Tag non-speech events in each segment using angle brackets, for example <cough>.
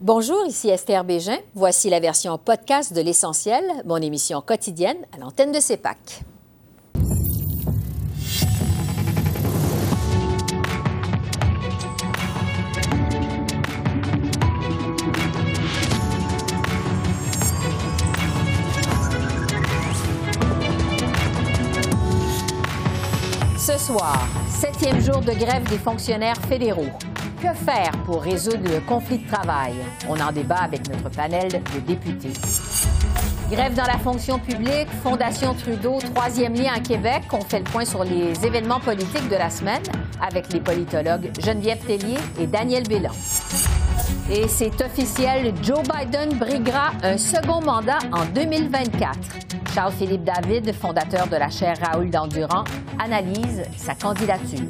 Bonjour, ici Esther Bégin. Voici la version podcast de L'Essentiel, mon émission quotidienne à l'antenne de CEPAC. Ce soir, septième jour de grève des fonctionnaires fédéraux. Que faire pour résoudre le conflit de travail? On en débat avec notre panel de députés. Grève dans la fonction publique, Fondation Trudeau, troisième lien à Québec. On fait le point sur les événements politiques de la semaine avec les politologues Geneviève Tellier et Daniel Bélan. Et c'est officiel, Joe Biden briguera un second mandat en 2024. Charles-Philippe David, fondateur de la chaire Raoul d'Endurant, analyse sa candidature.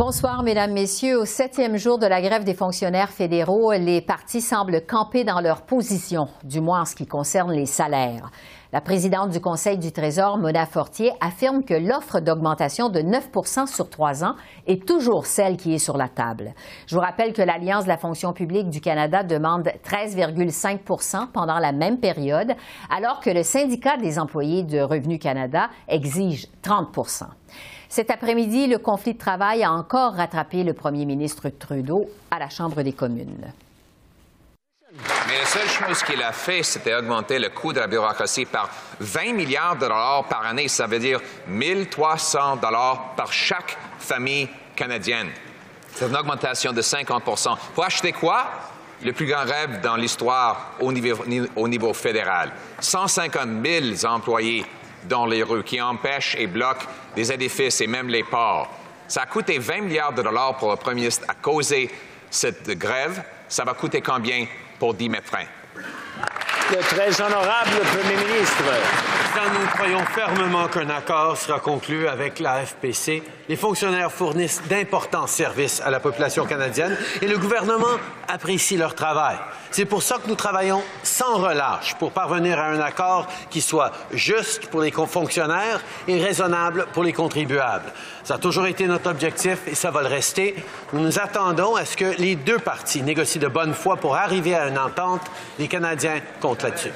Bonsoir, Mesdames, Messieurs. Au septième jour de la grève des fonctionnaires fédéraux, les partis semblent camper dans leur position, du moins en ce qui concerne les salaires. La présidente du Conseil du Trésor, Mona Fortier, affirme que l'offre d'augmentation de 9 sur trois ans est toujours celle qui est sur la table. Je vous rappelle que l'Alliance de la fonction publique du Canada demande 13,5% pendant la même période, alors que le syndicat des employés de Revenu Canada exige 30 cet après-midi, le conflit de travail a encore rattrapé le premier ministre Trudeau à la Chambre des communes. Mais la seule chose qu'il a fait, c'était augmenter le coût de la bureaucratie par 20 milliards de dollars par année. Ça veut dire 1300 dollars par chaque famille canadienne. C'est une augmentation de 50% Pour acheter quoi? Le plus grand rêve dans l'histoire au niveau, au niveau fédéral. 150 000 employés dans les rues, qui empêchent et bloquent des édifices et même les ports. Ça a coûté 20 milliards de dollars pour le premier ministre à causer cette grève. Ça va coûter combien pour 10 médecins? Le très honorable Premier ministre. Nous croyons fermement qu'un accord sera conclu avec la FPC. Les fonctionnaires fournissent d'importants services à la population canadienne et le gouvernement apprécie leur travail. C'est pour ça que nous travaillons sans relâche pour parvenir à un accord qui soit juste pour les fonctionnaires et raisonnable pour les contribuables. Ça a toujours été notre objectif et ça va le rester. Nous nous attendons à ce que les deux parties négocient de bonne foi pour arriver à une entente. Les Canadiens comptent là-dessus.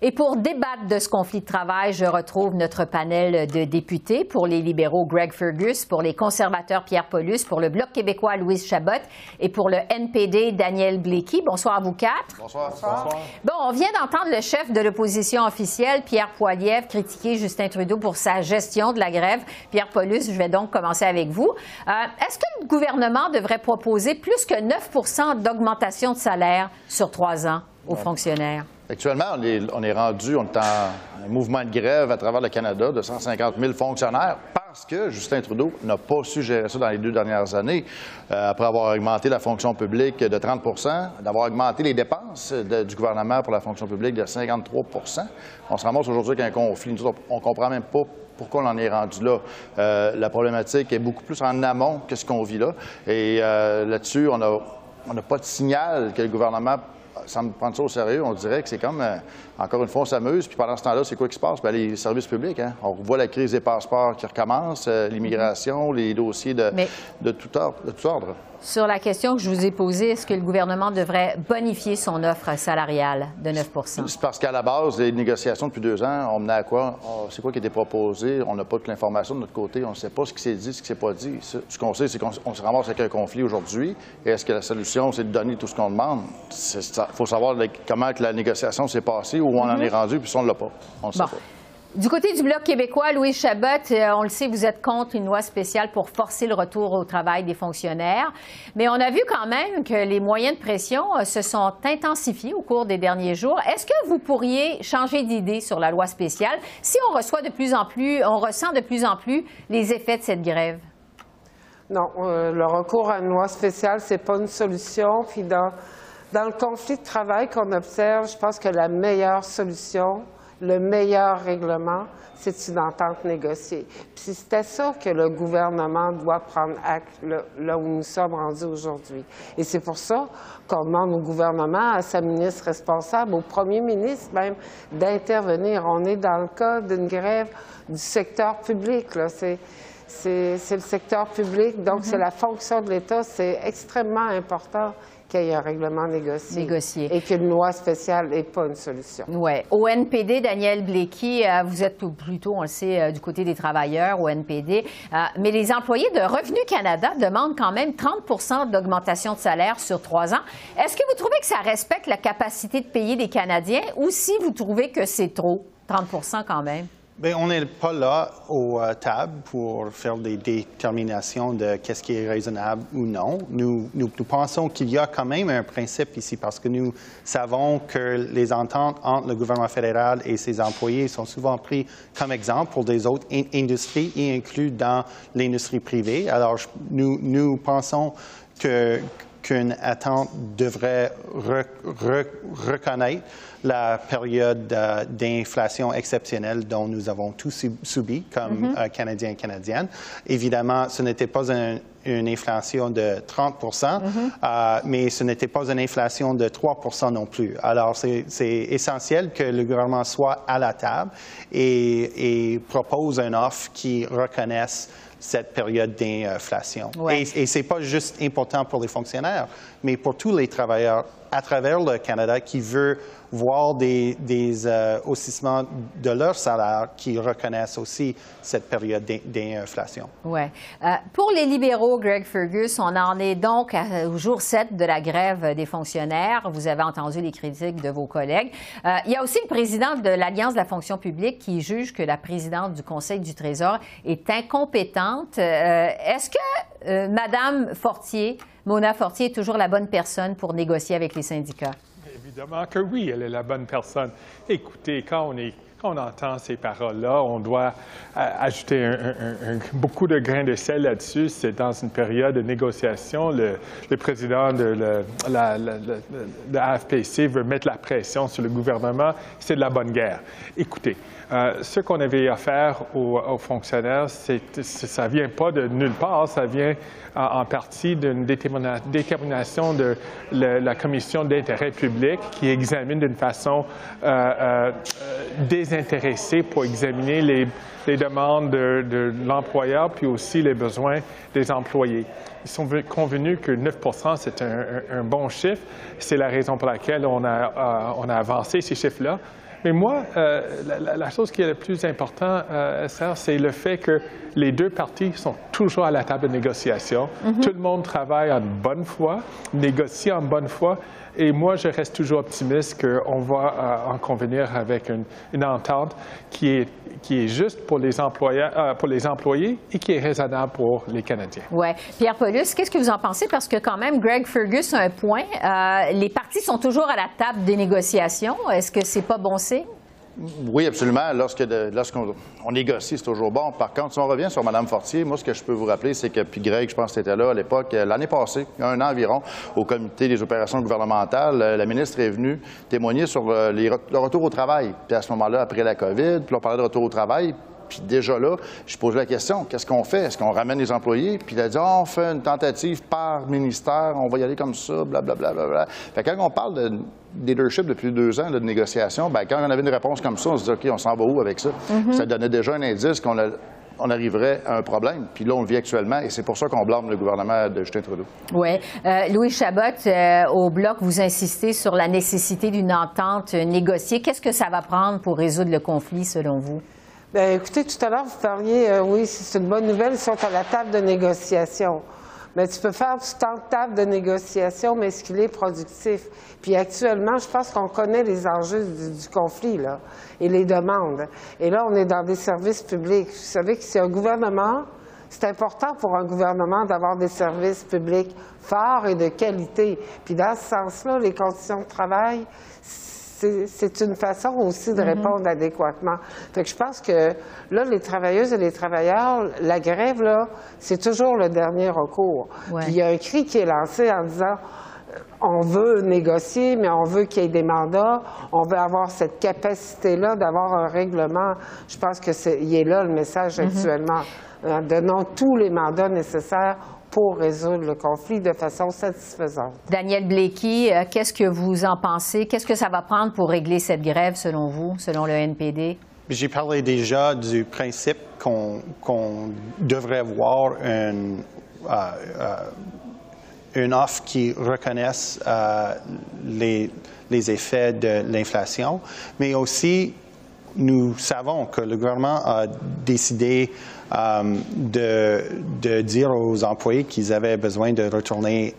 Et pour débattre de ce conflit de travail, je retrouve notre panel de députés. Pour les libéraux, Greg Fergus. Pour les conservateurs, Pierre Paulus. Pour le Bloc québécois, Louise Chabot. Et pour le NPD, Daniel Blakey. Bonsoir à vous quatre. Bonsoir. Bonsoir. Bon, on vient d'entendre le chef de l'opposition officielle, Pierre Poilievre, critiquer Justin Trudeau pour sa gestion de la grève. Pierre Paulus, je vais donc commencer avec vous. Euh, est-ce que le gouvernement devrait proposer plus que 9 d'augmentation de salaire sur trois ans aux fonctionnaires? Actuellement, on est, rendu, on est en un mouvement de grève à travers le Canada de 150 000 fonctionnaires parce que Justin Trudeau n'a pas su gérer ça dans les deux dernières années, euh, après avoir augmenté la fonction publique de 30% d'avoir augmenté les dépenses du gouvernement pour la fonction publique de 53% On se ramasse aujourd'hui avec un conflit. On ne comprend même pas pourquoi on en est rendu là. Euh, la problématique est beaucoup plus en amont que ce qu'on vit là. Et euh, là-dessus, on n'a pas de signal que le gouvernement sans me prendre ça au sérieux, on dirait que c'est comme, euh, encore une fois, on s'amuse, puis pendant ce temps-là, c'est quoi qui se passe? Bien, les services publics, hein? on voit la crise des passeports qui recommence, euh, l'immigration, les dossiers de, de, tout ordre, de tout ordre. Sur la question que je vous ai posée, est-ce que le gouvernement devrait bonifier son offre salariale de 9 C'est parce qu'à la base, les négociations depuis deux ans, on menait à quoi? Ah, c'est quoi qui était proposé? On n'a pas toute l'information de notre côté. On ne sait pas ce qui s'est dit, ce qui ne s'est pas dit. Ce qu'on sait, c'est qu'on se ramasse avec un conflit aujourd'hui. Et est-ce que la solution, c'est de donner tout ce qu'on demande? Il faut savoir comment la négociation s'est passée, où on en mm-hmm. est rendu, puis on ne l'a pas. On ne sait pas. Du côté du Bloc québécois, Louis Chabot, euh, on le sait, vous êtes contre une loi spéciale pour forcer le retour au travail des fonctionnaires. Mais on a vu quand même que les moyens de pression euh, se sont intensifiés au cours des derniers jours. Est-ce que vous pourriez changer d'idée sur la loi spéciale? Si on reçoit de plus en plus, on ressent de plus en plus les effets de cette grève? Non, euh, le recours à une loi spéciale, c'est pas une solution. Puis dans, dans le conflit de travail qu'on observe, je pense que la meilleure solution, le meilleur règlement, c'est une entente négociée. Puis c'était ça que le gouvernement doit prendre acte là, où nous sommes rendus aujourd'hui. Et c'est pour ça qu'on demande au gouvernement, à sa ministre responsable, au premier ministre même, d'intervenir. On est dans le cas d'une grève du secteur public. Là. c'est le secteur public, donc c'est la fonction de l'État. C'est extrêmement important qu'il y ait un règlement négocié. Négocié. Et qu'une loi spéciale n'est pas une solution. Oui. Au NPD, Daniel Blakey, euh, vous êtes plutôt, on le sait, euh, du côté des travailleurs au NPD, euh, mais les employés de Revenu Canada demandent quand même 30% d'augmentation de salaire sur trois ans. Est-ce que vous trouvez que ça respecte la capacité de payer des Canadiens ou si vous trouvez que c'est trop, 30% quand même? Bien, on n'est pas là aux euh, tables pour faire des déterminations de qu'est-ce qui est raisonnable ou non. Nous, nous, pensons qu'il y a quand même un principe ici parce que nous savons que les ententes entre le gouvernement fédéral et ses employés sont souvent pris comme exemple pour des autres industries y inclus dans l'industrie privée. Alors, nous, nous pensons que qu'une attente devrait reconnaître la période euh, d'inflation exceptionnelle dont nous avons tous subi comme mm-hmm. euh, Canadiens et Canadiennes. Évidemment, ce n'était pas une inflation de 30 mm-hmm. euh, mais ce n'était pas une inflation de 3% non plus. Alors, c'est essentiel que le gouvernement soit à la table et, et propose une offre qui reconnaisse cette période d'inflation. Et, et ce n'est pas juste important pour les fonctionnaires, mais pour tous les travailleurs à travers le Canada qui veulent voir des, des euh, de leur salaire qui reconnaissent aussi cette période d'inflation. Oui. Euh, pour les libéraux, Greg Fergus, on en est donc au jour 7 de la grève des fonctionnaires. Vous avez entendu les critiques de vos collègues. Euh, il y a aussi le président de l'Alliance de la fonction publique qui juge que la présidente du Conseil du Trésor est incompétente. Est-ce que Madame Fortier Mona Fortier est toujours la bonne personne pour négocier avec les syndicats? Évidemment que oui, elle est la bonne personne. Écoutez, quand on entend ces paroles-là, on doit euh, ajouter beaucoup de grains de sel là-dessus. C'est dans une période de négociation. Le, président de la, AFPC veut mettre la pression sur le gouvernement. C'est de la bonne guerre. Écoutez, euh, ce qu'on avait à faire aux, fonctionnaires, ça ne vient pas de nulle part, ça vient en partie d'une détermination de la Commission d'intérêt public qui examine d'une façon euh, euh, désintéressée pour examiner les, demandes de, l'employeur puis aussi les besoins des employés. Ils sont convenus que 9 c'est un, bon chiffre. C'est la raison pour laquelle on a avancé ces chiffres-là. Mais moi, euh, la, chose qui est la plus importante, euh, c'est le fait que les deux parties sont toujours à la table de négociation. Mm-hmm. Tout le monde travaille en bonne foi, négocie en bonne foi. Et moi, je reste toujours optimiste qu'on va euh, en convenir avec une, entente qui est, qui est juste pour les, employeurs, pour les employés et qui est raisonnable pour les Canadiens. Oui. Pierre Paulus, qu'est-ce que vous en pensez? Parce que quand même, Greg Fergus a un point. Euh, les partis sont toujours à la table des négociations. Est-ce que c'est pas bon signe? Oui, absolument. Lorsqu'on on négocie, c'est toujours bon. Par contre, si on revient sur Mme Fortier, moi, ce que je peux vous rappeler, c'est que, puis Greg, je pense que c'était là à l'époque, euh, l'année passée, il y a un an environ, au comité des opérations gouvernementales, euh, la ministre est venue témoigner sur euh, le retour au travail. Puis à ce moment-là, après la COVID, puis on parlait de retour au travail, puis déjà là, je posais la question, qu'est-ce qu'on fait? Est-ce qu'on ramène les employés? Puis il a dit, oh, on fait une tentative par ministère, on va y aller comme ça, blablabla. Bla, bla, bla. Fait quand on parle de leadership depuis deux ans de négociation, bien, quand on avait une réponse comme ça, on se dit, OK, on s'en va où avec ça? Mm-hmm. Ça donnait déjà un indice qu'on on arriverait à un problème. Puis là, on le vit actuellement et c'est pour ça qu'on blâme le gouvernement de Justin Trudeau. Oui. Euh, Louis Chabot, euh, au Bloc, vous insistez sur la nécessité d'une entente négociée. Qu'est-ce que ça va prendre pour résoudre le conflit, selon vous? Bien, écoutez, tout à l'heure, vous parliez, euh, oui, c'est une bonne nouvelle, ils sont à la table de négociation. Mais tu peux faire du temps de table de négociation, mais est-ce qu'il est productif? Puis actuellement, je pense qu'on connaît les enjeux du, conflit, là, et les demandes. Et là, on est dans des services publics. Vous savez que c'est un gouvernement, c'est important pour un gouvernement d'avoir des services publics forts et de qualité. Puis dans ce sens-là, les conditions de travail, c'est une façon aussi de mm-hmm. répondre adéquatement. Fait que je pense que là, les travailleuses et les travailleurs, la grève, là, c'est toujours le dernier recours. Puis il y a un cri qui est lancé en disant euh, on veut négocier, mais on veut qu'il y ait des mandats, on veut avoir cette capacité-là d'avoir un règlement. Je pense que c'est, est là le message mm-hmm. actuellement. Euh, donnons tous les mandats nécessaires pour résoudre le conflit de façon satisfaisante. Daniel Blakey, euh, qu'est-ce que vous en pensez? Qu'est-ce que ça va prendre pour régler cette grève, selon vous, selon le NPD? j'ai parlé déjà du principe qu'on devrait avoir une, une offre qui reconnaisse les, les effets de l'inflation, mais aussi nous savons que le gouvernement a décidé euh, de, de, dire aux employés qu'ils avaient besoin de retourner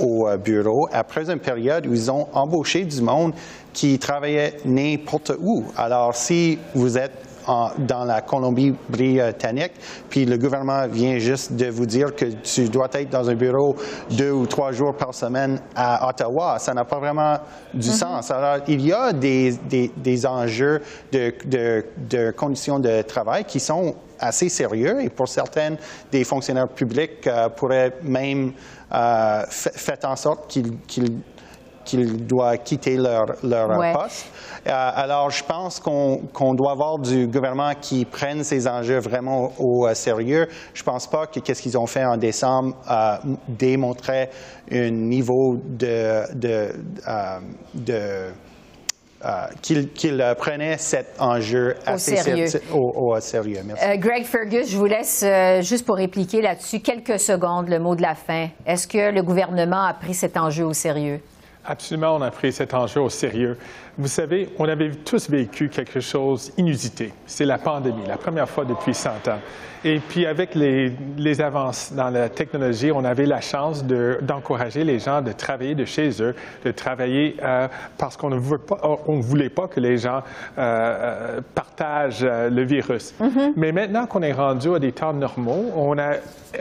au euh, bureau après une période où ils ont embauché du monde qui travaillait n'importe où. Alors, si vous êtes dans la Colombie-Britannique, puis le gouvernement vient juste de vous dire que tu dois être dans un bureau deux ou trois jours par semaine à Ottawa. Ça n'a pas vraiment du mm-hmm. sens. Alors, il y a des, des, enjeux de, de, de, conditions de travail qui sont assez sérieux et pour certains des fonctionnaires publics euh, pourraient même euh, faire en sorte qu'ils qu'ils doivent quitter leur, leur poste. Euh, alors, je pense qu'on doit avoir du gouvernement qui prenne ces enjeux vraiment au, euh, sérieux. Je ne pense pas que qu'est-ce qu'ils ont fait en décembre euh, démontrait un niveau de, de, de qu'il prenait cet enjeu assez sérieux. Au, sérieux. Merci. Greg Fergus, je vous laisse juste pour répliquer là-dessus quelques secondes le mot de la fin. Est-ce que le gouvernement a pris cet enjeu au sérieux? Absolument, on a pris cet enjeu au sérieux. Vous savez, on avait tous vécu quelque chose inusité. C'est la pandémie, la première fois depuis 100 ans. Et puis avec les, les avances dans la technologie, on avait la chance d'encourager les gens de travailler de chez eux, de travailler euh, parce qu'on ne voulait pas, on voulait pas que les gens euh, euh partagent le virus. Mm-hmm. Mais maintenant qu'on est rendu à des temps normaux, on a,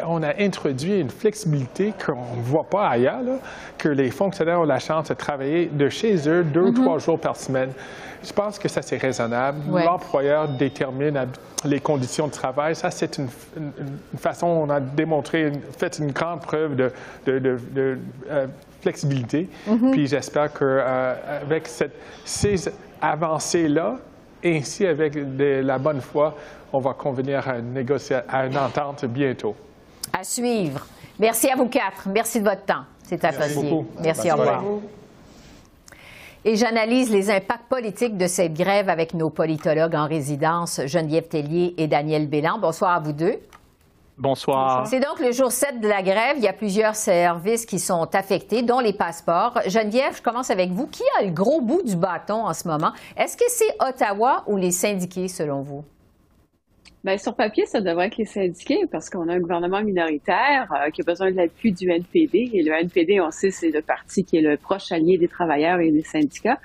on a introduit une flexibilité qu'on ne voit pas ailleurs, là, que les fonctionnaires ont la chance de travailler de chez eux deux ou mm-hmm. trois jours par semaine. Je pense que ça, c'est raisonnable. L'employeur détermine les conditions de travail. Ça, c'est une, façon, on a démontré, fait une grande preuve de, de, euh, flexibilité. Mm-hmm. Puis j'espère qu'avec euh, ces avancées-là, ainsi avec la bonne foi, on va convenir à une, à une entente bientôt. À suivre. Merci à vous quatre. Merci de votre temps. C'est apprécié. Merci, au revoir. Et j'analyse les impacts politiques de cette grève avec nos politologues en résidence, Geneviève Tellier et Daniel Bélan. Bonsoir à vous deux. Bonsoir. C'est donc le jour 7 de la grève. Il y a plusieurs services qui sont affectés, dont les passeports. Geneviève, je commence avec vous. Qui a le gros bout du bâton en ce moment? Est-ce que c'est Ottawa ou les syndiqués, selon vous? Bien, sur papier, ça devrait être les syndiqués parce qu'on a un gouvernement minoritaire euh, qui a besoin de l'appui du NPD. Et le NPD, on sait, c'est le parti qui est le proche allié des travailleurs et des syndicats.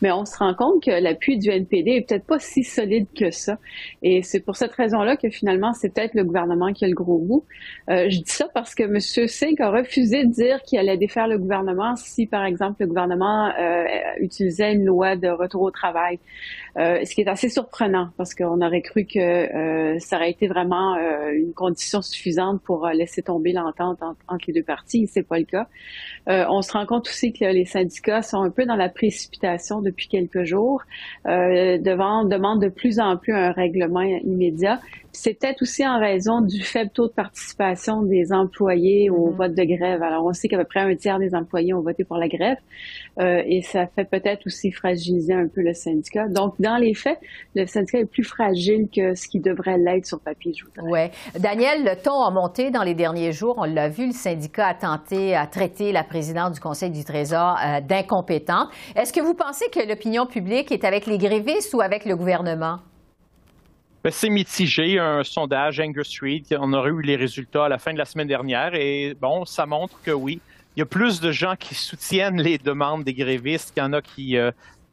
Mais on se rend compte que l'appui du NPD est peut-être pas si solide que ça. Et c'est pour cette raison-là que finalement, c'est peut-être le gouvernement qui a le gros bout. Euh, je dis ça parce que M. Singh a refusé de dire qu'il allait défaire le gouvernement si, par exemple, le gouvernement euh, utilisait une loi de retour au travail. Euh, ce qui est assez surprenant parce qu'on aurait cru que euh, ça aurait été vraiment euh, une condition suffisante pour laisser tomber l'entente entre les deux parties. C'est pas le cas. on se rend compte aussi que les syndicats sont un peu dans la précipitation depuis quelques jours, devant demande de plus en plus un règlement immédiat c'est peut-être aussi en raison du faible taux de participation des employés au mm-hmm. vote de grève. Alors, on sait qu'à peu près un tiers des employés ont voté pour la grève euh, et ça fait peut-être aussi fragiliser un peu le syndicat. Donc, dans les faits, le syndicat est plus fragile que ce qui devrait l'être sur papier, je Oui. Daniel, le ton a monté dans les derniers jours. On l'a vu, le syndicat a tenté à traiter la présidente du Conseil du Trésor euh, d'incompétente. Est-ce que vous pensez que l'opinion publique est avec les grévistes ou avec le gouvernement? Ben, c'est mitigé. Un sondage Angus Street, on aurait eu les résultats à la fin de la semaine dernière et bon, ça montre que oui, il y a plus de gens qui soutiennent les demandes des grévistes qu'il y en a qui, euh,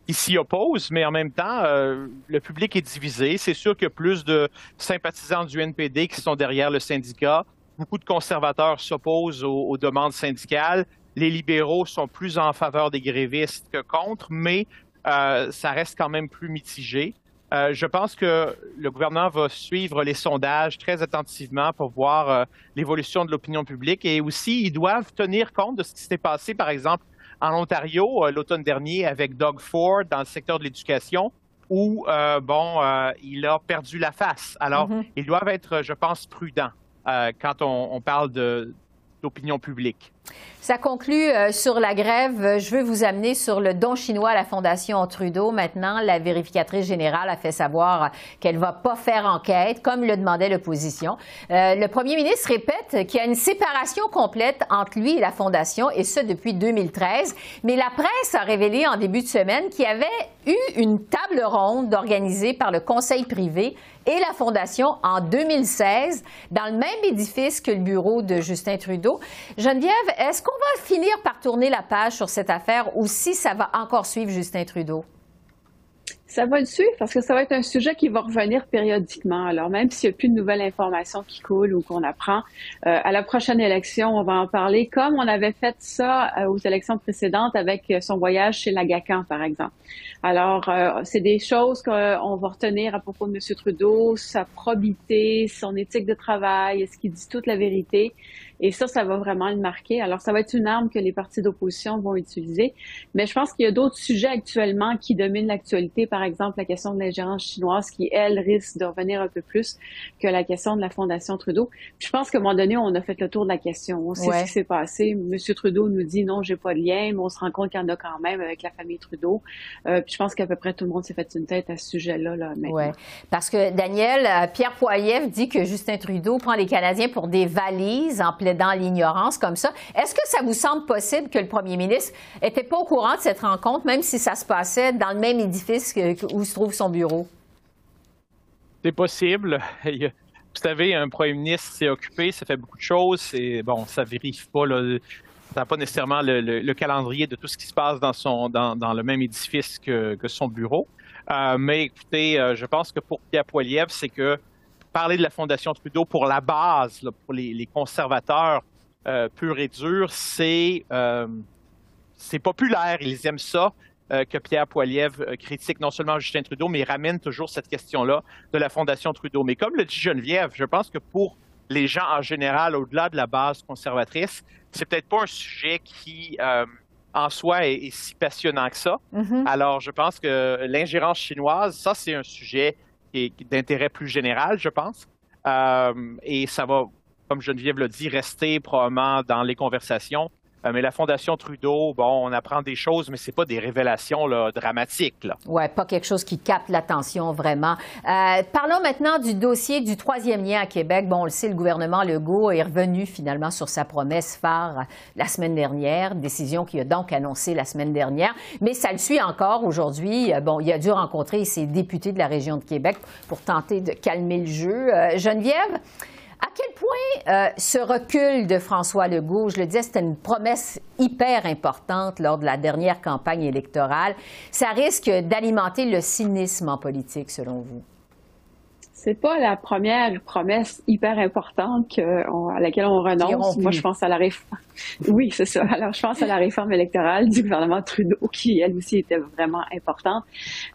s'y opposent, mais en même temps, euh, le public est divisé. C'est sûr qu'il y a plus de sympathisants du NPD qui sont derrière le syndicat. Beaucoup de conservateurs s'opposent aux, demandes syndicales. Les libéraux sont plus en faveur des grévistes que contre, mais euh, ça reste quand même plus mitigé. Euh, je pense que le gouvernement va suivre les sondages très attentivement pour voir euh, l'évolution de l'opinion publique et aussi ils doivent tenir compte de ce qui s'est passé, par exemple, en Ontario euh, l'automne dernier avec Doug Ford dans le secteur de l'éducation où, bon, il a perdu la face. Alors, mm-hmm. ils doivent être, je pense, prudents quand on, on parle d'opinion publique. Ça conclut euh, sur la grève. Je veux vous amener sur le don chinois à la Fondation Trudeau. Maintenant, la vérificatrice générale a fait savoir qu'elle ne va pas faire enquête, comme le demandait l'opposition. Euh, le premier ministre répète qu'il y a une séparation complète entre lui et la Fondation, et ce depuis 2013. Mais la presse a révélé en début de semaine qu'il y avait eu une table ronde organisée par le Conseil privé et la Fondation en 2016 dans le même édifice que le bureau de Justin Trudeau. Geneviève, est-ce qu'on va finir par tourner la page sur cette affaire ou si ça va encore suivre Justin Trudeau? Ça va le suivre parce que ça va être un sujet qui va revenir périodiquement. Alors, même s'il n'y a plus de nouvelles informations qui coulent ou qu'on apprend, euh, à la prochaine élection, on va en parler comme on avait fait ça euh, aux élections précédentes avec son voyage chez Lagacan, par exemple. Alors, euh, c'est des choses qu'on va retenir à propos de M. Trudeau, sa probité, son éthique de travail, est-ce qu'il dit toute la vérité? Et ça, ça va vraiment le marquer. Alors, ça va être une arme que les partis d'opposition vont utiliser. Mais je pense qu'il y a d'autres sujets actuellement qui dominent l'actualité. Par exemple, la question de l'ingérence chinoise qui, elle, risque de revenir un peu plus que la question de la Fondation Trudeau. je pense qu'à un moment donné, on a fait le tour de la question. On sait ce qui s'est passé. Monsieur Trudeau nous dit non, j'ai pas de lien, mais on se rend compte qu'il y en a quand même avec la famille Trudeau. Euh, puis je pense qu'à peu près tout le monde s'est fait une tête à ce sujet-là. Là, oui, parce que Daniel, euh, Pierre Poilievre dit que Justin Trudeau prend les Canadiens pour des valises en dans l'ignorance comme ça. Est-ce que ça vous semble possible que le premier ministre n'était pas au courant de cette rencontre, même si ça se passait dans le même édifice où se trouve son bureau? C'est possible. <laughs> Vous savez, un premier ministre s'est occupé, ça fait beaucoup de choses. Et bon, ça vérifie pas ça n'a pas nécessairement le, calendrier de tout ce qui se passe dans, son, dans, le même édifice que, son bureau. Euh, mais écoutez, euh, je pense que pour Pierre Poilievre, c'est que parler de la Fondation Trudeau pour la base, pour les, conservateurs euh, purs et durs, c'est euh, populaire. Ils aiment ça. Euh, que Pierre Poilievre critique non seulement Justin Trudeau, mais ramène toujours cette question-là de la Fondation Trudeau. Mais comme le dit Geneviève, je pense que pour les gens en général, au-delà de la base conservatrice, c'est peut-être pas un sujet qui, en soi, est, si passionnant que ça. Mm-hmm. Alors, je pense que l'ingérence chinoise, ça, c'est un sujet d'intérêt plus général, je pense. Euh, et ça va, comme Geneviève l'a dit, rester probablement dans les conversations euh, mais la Fondation Trudeau, bon, on apprend des choses, mais c'est pas des révélations là, dramatiques. Là. Ouais, pas quelque chose qui capte l'attention vraiment. Euh, parlons maintenant du dossier du troisième lien à Québec. Bon, on le sait, le gouvernement Legault est revenu finalement sur sa promesse phare la semaine dernière, décision qu'il a donc annoncée la semaine dernière, mais ça le suit encore aujourd'hui. Euh, bon, il a dû rencontrer ses députés de la région de Québec pour tenter de calmer le jeu. Geneviève, à quel point euh, ce recul de François Legault, je le disais, c'était une promesse hyper importante lors de la dernière campagne électorale, ça risque d'alimenter le cynisme en politique, selon vous? C'est pas la première promesse hyper importante à laquelle on renonce. Moi, je pense à la réforme. <laughs> Oui, c'est ça. Alors, je pense à la réforme électorale du gouvernement Trudeau, qui, elle aussi, était vraiment importante.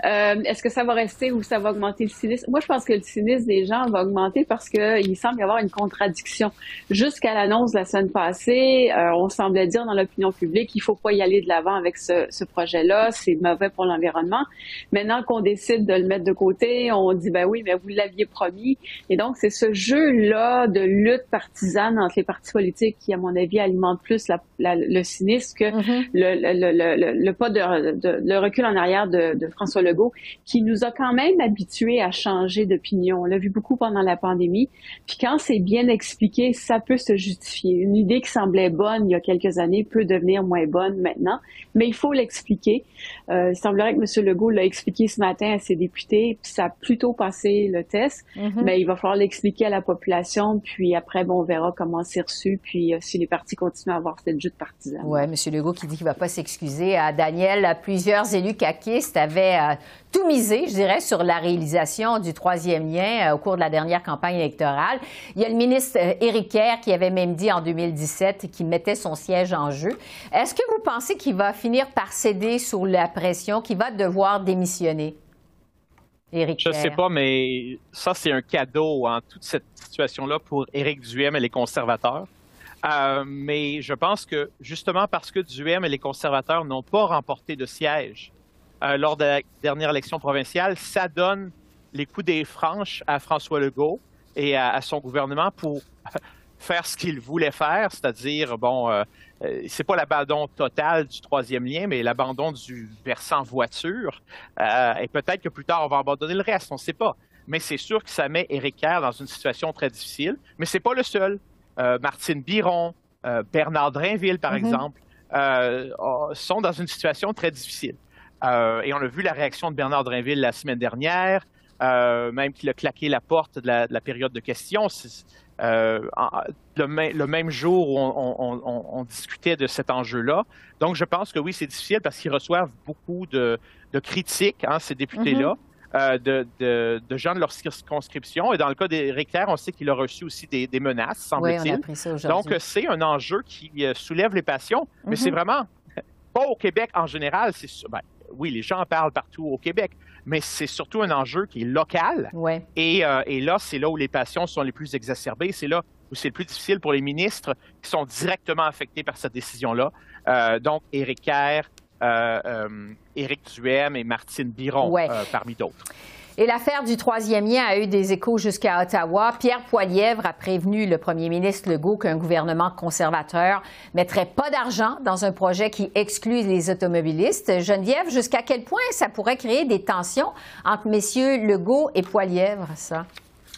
Euh, est-ce que ça va rester ou ça va augmenter le cynisme? Moi, je pense que le cynisme des gens va augmenter parce qu'il semble y avoir une contradiction. Jusqu'à l'annonce la semaine passée, euh, on semblait dire dans l'opinion publique qu'il faut pas y aller de l'avant avec ce, ce projet-là, c'est mauvais pour l'environnement. Maintenant qu'on décide de le mettre de côté, on dit, ben oui, mais vous l'aviez promis. Et donc, c'est ce jeu-là de lutte partisane entre les partis politiques qui, à mon avis, alimente plus le cynisme que mm-hmm. le, pas de, le recul en arrière de, François Legault, qui nous a quand même habitués à changer d'opinion. On l'a vu beaucoup pendant la pandémie. Puis quand c'est bien expliqué, ça peut se justifier. Une idée qui semblait bonne il y a quelques années peut devenir moins bonne maintenant, mais il faut l'expliquer. Euh, il semblerait que M. Legault l'a expliqué ce matin à ses députés, puis ça a plutôt passé le test. Mais il va falloir l'expliquer à la population, puis après, bon, on verra comment c'est reçu, puis euh, si les partis continuent à avoir cette lutte partisane. Oui, M. Legault qui dit qu'il ne va pas s'excuser. À Daniel, plusieurs élus caquistes avaient euh, tout misé, je dirais, sur la réalisation du troisième lien euh, au cours de la dernière campagne électorale. Il y a le ministre Éric Kerr qui avait même dit en 2017 qu'il mettait son siège en jeu. Est-ce que vous pensez qu'il va finir par céder sous la pression, qu'il va devoir démissionner? Je ne sais pas, mais ça, c'est un cadeau en toute cette situation-là pour Éric Duhem et les conservateurs. Euh, mais je pense que justement parce que Duhem et les conservateurs n'ont pas remporté de siège euh, lors de la dernière élection provinciale, ça donne les coups des franches à François Legault et à, son gouvernement pour faire ce qu'il voulait faire, c'est-à-dire, bon, euh, euh, c'est pas l'abandon total du troisième lien, mais l'abandon du versant voiture. Euh, et peut-être que plus tard, on va abandonner le reste, on ne sait pas. Mais c'est sûr que ça met Éric Kerr dans une situation très difficile. Mais c'est pas le seul. Martine Biron, Bernard Drainville, par mm-hmm. exemple, sont dans une situation très difficile. et on a vu la réaction de Bernard Drainville la semaine dernière. Euh, même qu'il a claqué la porte de la, période de questions. Euh, le, même jour où on, discutait de cet enjeu-là. Donc, je pense que oui, c'est difficile parce qu'ils reçoivent beaucoup de, critiques, hein, ces députés-là. Mm-hmm. Euh, de, gens de leur circonscription. Et dans le cas d'Éric Kerr, on sait qu'il a reçu aussi des, menaces, semble-t-il. Donc, c'est un enjeu qui soulève les passions, mais c'est mm-hmm. vraiment <laughs> pas au Québec en général. C'est ben, oui, les gens en parlent partout au Québec, mais c'est surtout un enjeu qui est local. Et, euh, et, là, c'est là où les passions sont les plus exacerbées. C'est là où c'est le plus difficile pour les ministres qui sont directement affectés par cette décision-là. Euh, donc, Éric Kerr, euh, Éric Duhem et Martine Biron, parmi d'autres. Et l'affaire du troisième lien a eu des échos jusqu'à Ottawa. Pierre Poilièvre a prévenu le premier ministre Legault qu'un gouvernement conservateur mettrait pas d'argent dans un projet qui exclut les automobilistes. Geneviève, jusqu'à quel point ça pourrait créer des tensions entre messieurs Legault et Poilièvre, ça?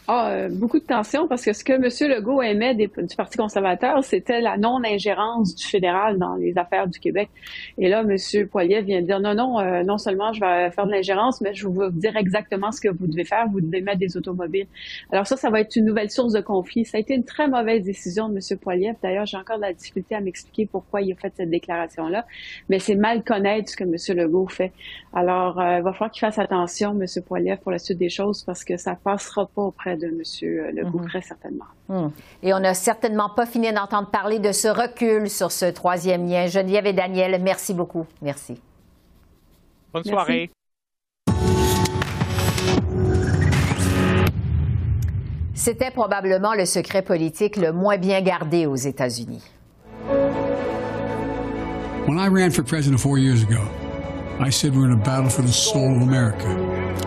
Ah, beaucoup de tension parce que ce que M. Legault aimait du Parti conservateur, c'était la non-ingérence du fédéral dans les affaires du Québec. Et là, M. Poilier vient de dire non, non, euh, non seulement je vais faire de l'ingérence, mais je vais vous dire exactement ce que vous devez faire. Vous devez mettre des automobiles. Alors ça, ça va être une nouvelle source de conflit. Ça a été une très mauvaise décision de M. Poilier. D'ailleurs, j'ai encore de la difficulté à m'expliquer pourquoi il a fait cette déclaration-là. Mais c'est mal connaître ce que M. Legault fait. Alors, euh, il va falloir qu'il fasse attention, M. Poilier, pour la suite des choses parce que ça passera pas auprès de M. Legault, mhm. très certainement. Hmm. Et on n'a certainement pas fini d'entendre parler de ce recul sur ce troisième lien. Geneviève et Daniel, merci beaucoup. Merci. Bonne soirée. C'était probablement le secret politique le moins bien gardé aux États-Unis. When I ran for president four years ago, I said we're in a battle for the soul of America,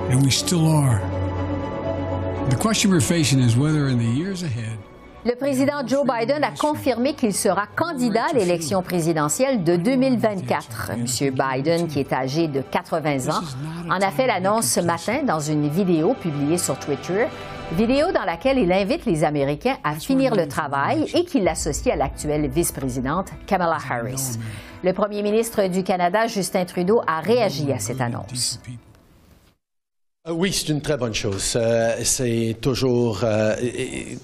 and we still are. Le président Joe Biden a confirmé qu'il sera candidat à l'élection présidentielle de 2024. M. Biden, qui est âgé de 80 ans, en a fait l'annonce ce matin dans une vidéo publiée sur Twitter, vidéo dans laquelle il invite les Américains à finir le travail et qu'il l'associe à l'actuelle vice-présidente Kamala Harris. Le premier ministre du Canada, Justin Trudeau, a réagi à cette annonce. Euh, oui, c'est une très bonne chose. Euh, c'est toujours euh,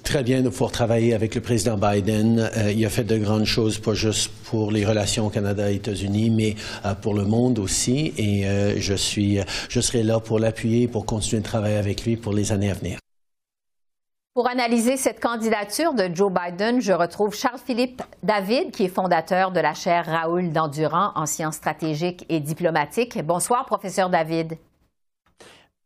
très bien de pouvoir travailler avec le président Biden. il a fait de grandes choses, pas juste pour les relations Canada-États-Unis, mais pour le monde aussi. Et je suis, je serai là pour l'appuyer, pour continuer de travailler avec lui pour les années à venir. Pour analyser cette candidature de Joe Biden, je retrouve Charles-Philippe David, qui est fondateur de la chaire Raoul Dandurand en sciences stratégiques et diplomatiques. Bonsoir, professeur David.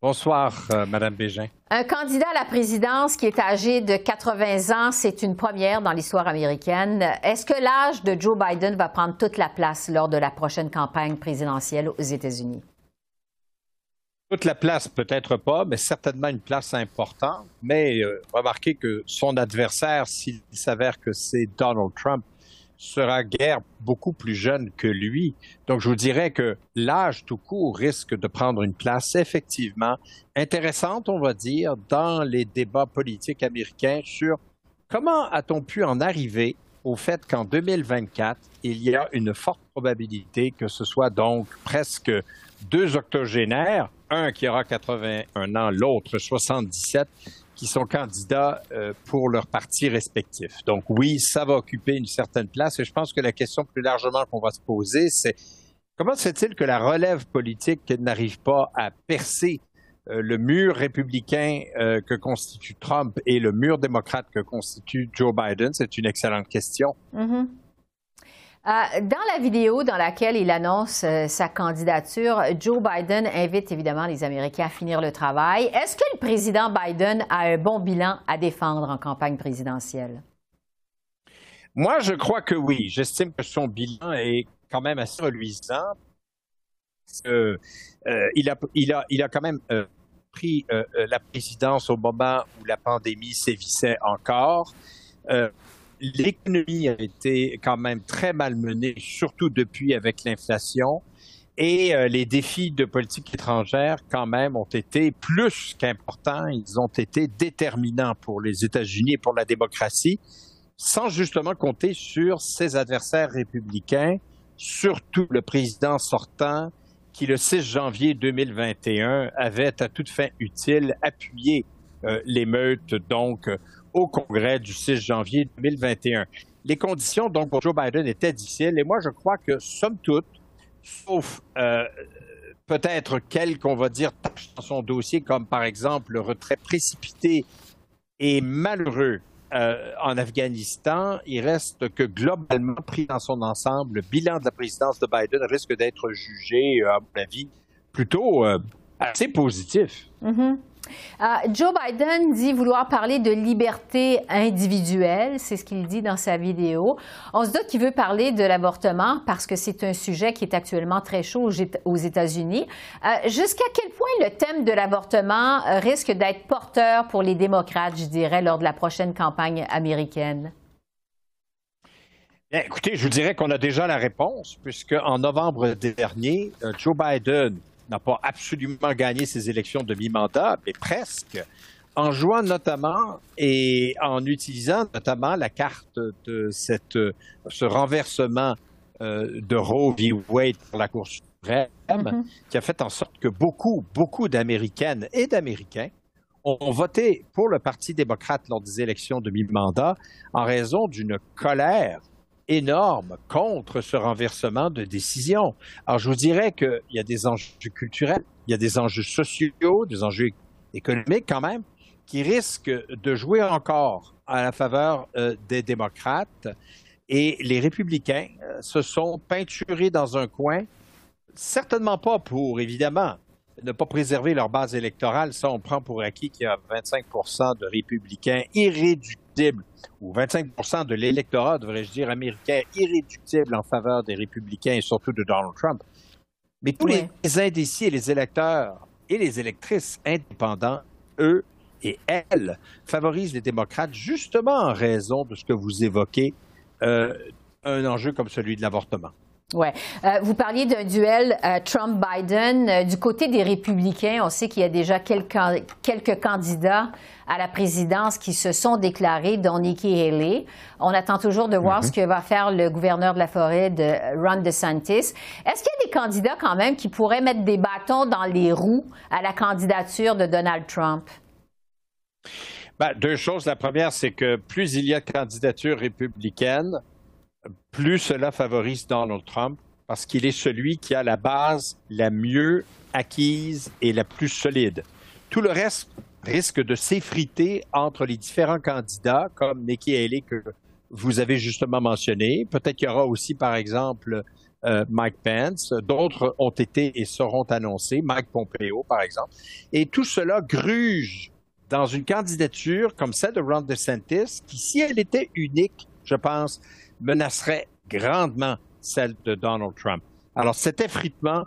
Bonsoir, euh, Madame Bégin. Un candidat à la présidence qui est âgé de 80 ans, c'est une première dans l'histoire américaine. Est-ce que l'âge de Joe Biden va prendre toute la place lors de la prochaine campagne présidentielle aux États-Unis? Toute la place, peut-être pas, mais certainement une place importante. Mais euh, remarquez que son adversaire, s'il s'avère que c'est Donald Trump, sera guère beaucoup plus jeune que lui. Donc, je vous dirais que l'âge tout court risque de prendre une place effectivement intéressante, on va dire, dans les débats politiques américains sur comment a-t-on pu en arriver au fait qu'en 2024, il y a une forte probabilité que ce soit donc presque deux octogénaires, un qui aura 81 ans, l'autre 77, qui sont candidats euh, pour leur parti respectif. Donc oui, ça va occuper une certaine place et je pense que la question plus largement qu'on va se poser, c'est comment se fait-il que la relève politique n'arrive pas à percer euh, le mur républicain euh, que constitue Trump et le mur démocrate que constitue Joe Biden? C'est une excellente question. Mm-hmm. Dans la vidéo dans laquelle il annonce euh, sa candidature, Joe Biden invite évidemment les Américains à finir le travail. Est-ce que le président Biden a un bon bilan à défendre en campagne présidentielle? Moi, je crois que oui. J'estime que son bilan est quand même assez reluisant. Euh, il, a, il, a, il a quand même pris la présidence au moment où la pandémie sévissait encore l'économie a été quand même très malmenée, surtout depuis avec l'inflation. Et euh, les défis de politique étrangère, quand même, ont été plus qu'importants. Ils ont été déterminants pour les États-Unis et pour la démocratie, sans justement compter sur ses adversaires républicains, surtout le président sortant, qui le 6 janvier 2021 avait à toute fin utile appuyé euh, l'émeute donc au Congrès du 6 janvier 2021. Les conditions donc pour Joe Biden étaient difficiles et moi je crois que somme toute sauf euh, peut-être quelques, on va dire, tâches dans son dossier, comme par exemple le retrait précipité et malheureux euh, en Afghanistan, il reste que globalement, pris dans son ensemble, le bilan de la présidence de Biden risque d'être jugé, euh, à mon avis, plutôt assez positif. Mm-hmm. Joe Biden dit vouloir parler de liberté individuelle, c'est ce qu'il dit dans sa vidéo. On se doute qu'il veut parler de l'avortement parce que c'est un sujet qui est actuellement très chaud aux États-Unis. Euh, jusqu'à quel point le thème de l'avortement euh, risque d'être porteur pour les démocrates, je dirais, lors de la prochaine campagne américaine? écoutez, je vous dirais qu'on a déjà la réponse, puisque en novembre dernier, Joe Biden n'a pas absolument gagné ses élections de mi-mandat, mais presque, en jouant notamment et en utilisant notamment la carte de cette, ce renversement euh, de Roe v. Wade pour la Cour suprême, mm-hmm. qui a fait en sorte que beaucoup, beaucoup d'Américaines et d'Américains ont voté pour le Parti démocrate lors des élections de mi-mandat en raison d'une colère énorme contre ce renversement de décision. Alors, je vous dirais qu'il y a des enjeux culturels, il y a des enjeux sociaux, des enjeux économiques quand même, qui risquent de jouer encore à la faveur euh, des démocrates. Et les républicains euh, se sont peinturés dans un coin, certainement pas pour, évidemment, ne pas préserver leur base électorale. Ça, on prend pour acquis qu'il y a 25 de républicains irréductibles ou 25% de l'électorat, devrais-je dire, américain irréductible en faveur des républicains et surtout de Donald Trump. Mais tous les indécis et les électeurs et les électrices indépendants, eux et elles, favorisent les démocrates justement en raison de ce que vous évoquez, euh, un enjeu comme celui de l'avortement. Ouais. Euh, vous parliez d'un duel euh, Trump-Biden. Euh, du côté des républicains, on sait qu'il y a déjà quelques, quelques candidats à la présidence qui se sont déclarés, dont Nikki Haley. On attend toujours de voir mm-hmm. ce que va faire le gouverneur de la Floride, Ron DeSantis. Est-ce qu'il y a des candidats quand même qui pourraient mettre des bâtons dans les roues à la candidature de Donald Trump? Ben, deux choses. La première, c'est que plus il y a de candidatures républicaines, plus cela favorise Donald Trump parce qu'il est celui qui a la base la mieux acquise et la plus solide. Tout le reste risque de s'effriter entre les différents candidats, comme Nikki Haley que vous avez justement mentionné. Peut-être qu'il y aura aussi, par exemple, euh, Mike Pence. D'autres ont été et seront annoncés, Mike Pompeo, par exemple. Et tout cela gruge dans une candidature comme celle de Ron DeSantis, qui, si elle était unique, je pense, menacerait grandement celle de Donald Trump. Alors cet effritement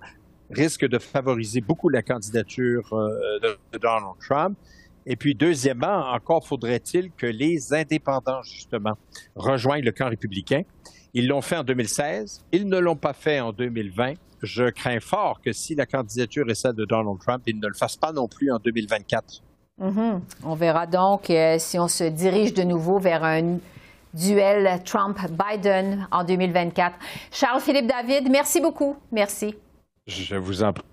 risque de favoriser beaucoup la candidature euh, de, Donald Trump. Et puis, deuxièmement, encore faudrait-il que les indépendants, justement, rejoignent le camp républicain. Ils l'ont fait en 2016, ils ne l'ont pas fait en 2020. Je crains fort que si la candidature est celle de Donald Trump, ils ne le fassent pas non plus en 2024. Mm-hmm. On verra donc euh, si on se dirige de nouveau vers un duel Trump-Biden en 2024. Charles-Philippe David, merci beaucoup. Merci. Je vous en prie.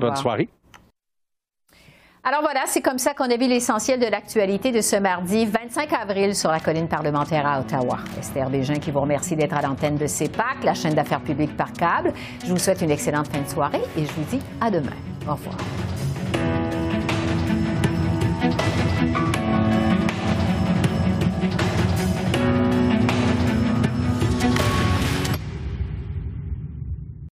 Bonne soirée. Alors voilà, c'est comme ça qu'on a vu l'essentiel de l'actualité de ce mardi 25 avril sur la colline parlementaire à Ottawa. Esther Bégin qui vous remercie d'être à l'antenne de CEPAC, la chaîne d'affaires publiques par câble. Je vous souhaite une excellente fin de soirée et je vous dis à demain. Au revoir.